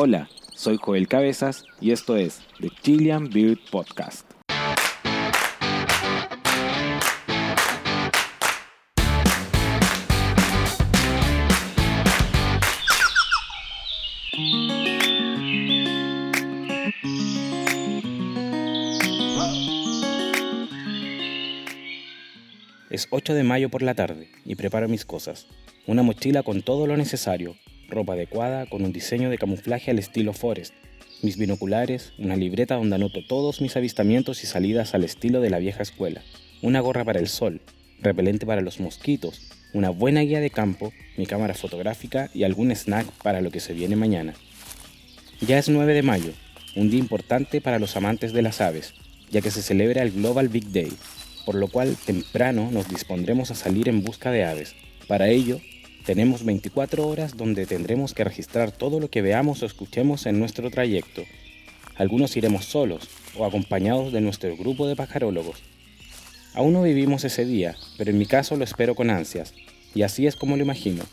Hola, soy Joel Cabezas y esto es The Chilean Beard Podcast. Es 8 de mayo por la tarde y preparo mis cosas. Una mochila con todo lo necesario, ropa adecuada con un diseño de camuflaje al estilo Forest, mis binoculares, una libreta donde anoto todos mis avistamientos y salidas al estilo de la vieja escuela, una gorra para el sol, repelente para los mosquitos, una buena guía de campo, mi cámara fotográfica y algún snack para lo que se viene mañana. Ya es 9 de mayo, un día importante para los amantes de las aves, ya que se celebra el Global Big Day, por lo cual temprano nos dispondremos a salir en busca de aves. Para ello, tenemos 24 horas donde tendremos que registrar todo lo que veamos o escuchemos en nuestro trayecto. Algunos iremos solos o acompañados de nuestro grupo de pajarólogos. Aún no vivimos ese día, pero en mi caso lo espero con ansias, y así es como lo imagino.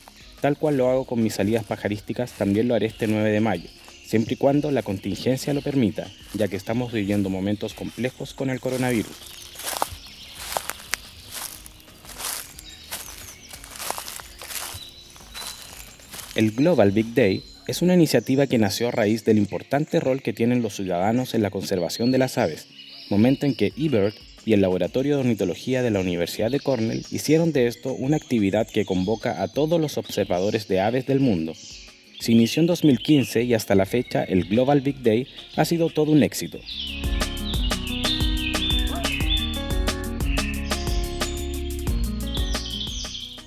Tal cual lo hago con mis salidas pajarísticas, también lo haré este 9 de mayo, siempre y cuando la contingencia lo permita, ya que estamos viviendo momentos complejos con el coronavirus. El Global Big Day es una iniciativa que nació a raíz del importante rol que tienen los ciudadanos en la conservación de las aves, momento en que eBird y el Laboratorio de Ornitología de la Universidad de Cornell hicieron de esto una actividad que convoca a todos los observadores de aves del mundo. Se inició en 2015 y hasta la fecha el Global Big Day ha sido todo un éxito.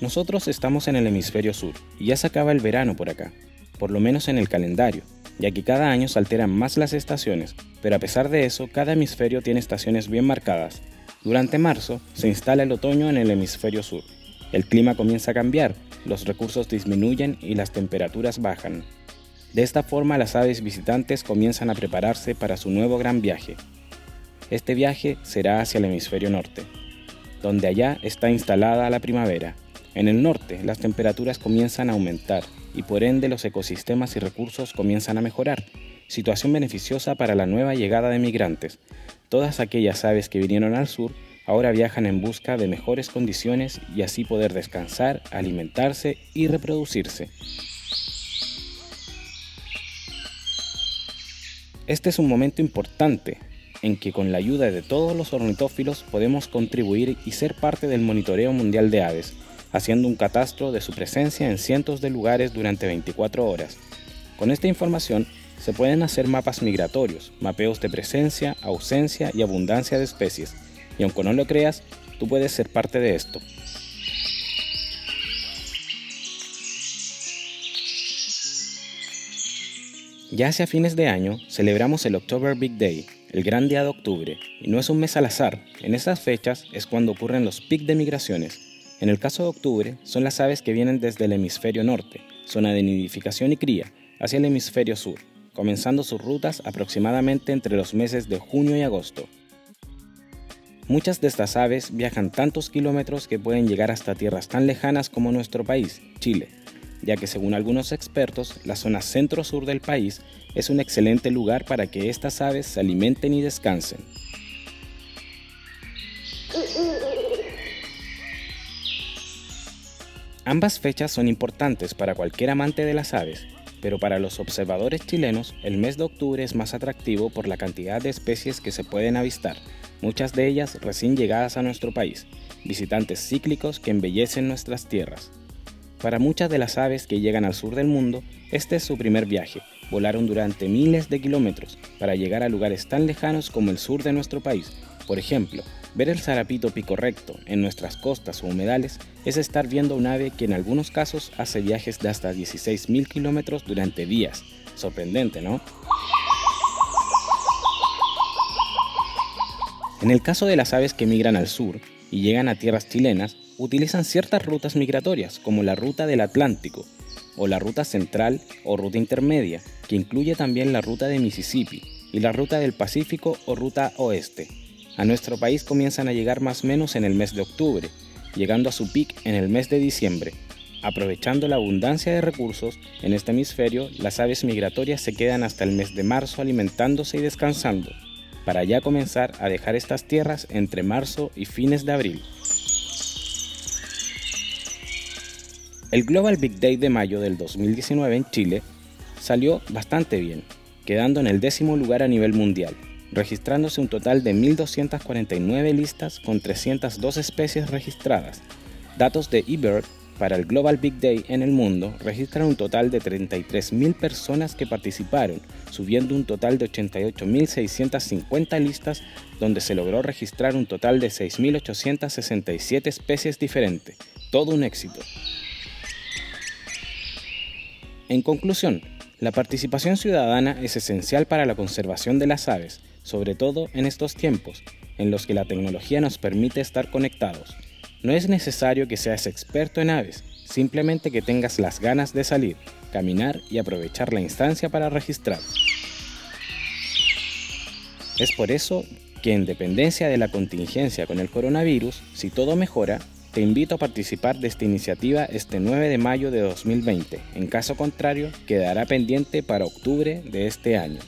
Nosotros estamos en el hemisferio sur y ya se acaba el verano por acá, por lo menos en el calendario, ya que cada año se alteran más las estaciones, pero a pesar de eso cada hemisferio tiene estaciones bien marcadas. Durante marzo se instala el otoño en el hemisferio sur. El clima comienza a cambiar, los recursos disminuyen y las temperaturas bajan. De esta forma las aves visitantes comienzan a prepararse para su nuevo gran viaje. Este viaje será hacia el hemisferio norte, donde allá está instalada la primavera, en el norte, las temperaturas comienzan a aumentar y por ende los ecosistemas y recursos comienzan a mejorar, situación beneficiosa para la nueva llegada de migrantes. Todas aquellas aves que vinieron al sur ahora viajan en busca de mejores condiciones y así poder descansar, alimentarse y reproducirse. Este es un momento importante en que con la ayuda de todos los ornitófilos podemos contribuir y ser parte del monitoreo mundial de aves, haciendo un catastro de su presencia en cientos de lugares durante 24 horas. Con esta información se pueden hacer mapas migratorios, mapeos de presencia, ausencia y abundancia de especies, y aunque no lo creas, tú puedes ser parte de esto. Ya hacia fines de año celebramos el October Big Day, el gran día de octubre, y no es un mes al azar, en esas fechas es cuando ocurren los pics de migraciones, en el caso de octubre, son las aves que vienen desde el hemisferio norte, zona de nidificación y cría, hacia el hemisferio sur, comenzando sus rutas aproximadamente entre los meses de junio y agosto. Muchas de estas aves viajan tantos kilómetros que pueden llegar hasta tierras tan lejanas como nuestro país, Chile, ya que según algunos expertos, la zona centro-sur del país es un excelente lugar para que estas aves se alimenten y descansen. Ambas fechas son importantes para cualquier amante de las aves, pero para los observadores chilenos el mes de octubre es más atractivo por la cantidad de especies que se pueden avistar, muchas de ellas recién llegadas a nuestro país, visitantes cíclicos que embellecen nuestras tierras. Para muchas de las aves que llegan al sur del mundo, este es su primer viaje. Volaron durante miles de kilómetros para llegar a lugares tan lejanos como el sur de nuestro país. Por ejemplo, Ver el zarapito pico recto en nuestras costas o humedales es estar viendo un ave que en algunos casos hace viajes de hasta 16.000 kilómetros durante días. Sorprendente, ¿no? En el caso de las aves que migran al sur y llegan a tierras chilenas, utilizan ciertas rutas migratorias, como la ruta del Atlántico, o la ruta central o ruta intermedia, que incluye también la ruta de Mississippi, y la ruta del Pacífico o ruta oeste. A nuestro país comienzan a llegar más o menos en el mes de octubre, llegando a su pic en el mes de diciembre. Aprovechando la abundancia de recursos en este hemisferio, las aves migratorias se quedan hasta el mes de marzo alimentándose y descansando, para ya comenzar a dejar estas tierras entre marzo y fines de abril. El Global Big Day de mayo del 2019 en Chile salió bastante bien, quedando en el décimo lugar a nivel mundial, registrándose un total de 1.249 listas con 302 especies registradas. Datos de eBird para el Global Big Day en el mundo registran un total de 33.000 personas que participaron, subiendo un total de 88.650 listas, donde se logró registrar un total de 6.867 especies diferentes. Todo un éxito. En conclusión, la participación ciudadana es esencial para la conservación de las aves, sobre todo en estos tiempos, en los que la tecnología nos permite estar conectados. No es necesario que seas experto en aves, simplemente que tengas las ganas de salir, caminar y aprovechar la instancia para registrar. Es por eso que en dependencia de la contingencia con el coronavirus, si todo mejora, te invito a participar de esta iniciativa este 9 de mayo de 2020. En caso contrario, quedará pendiente para octubre de este año.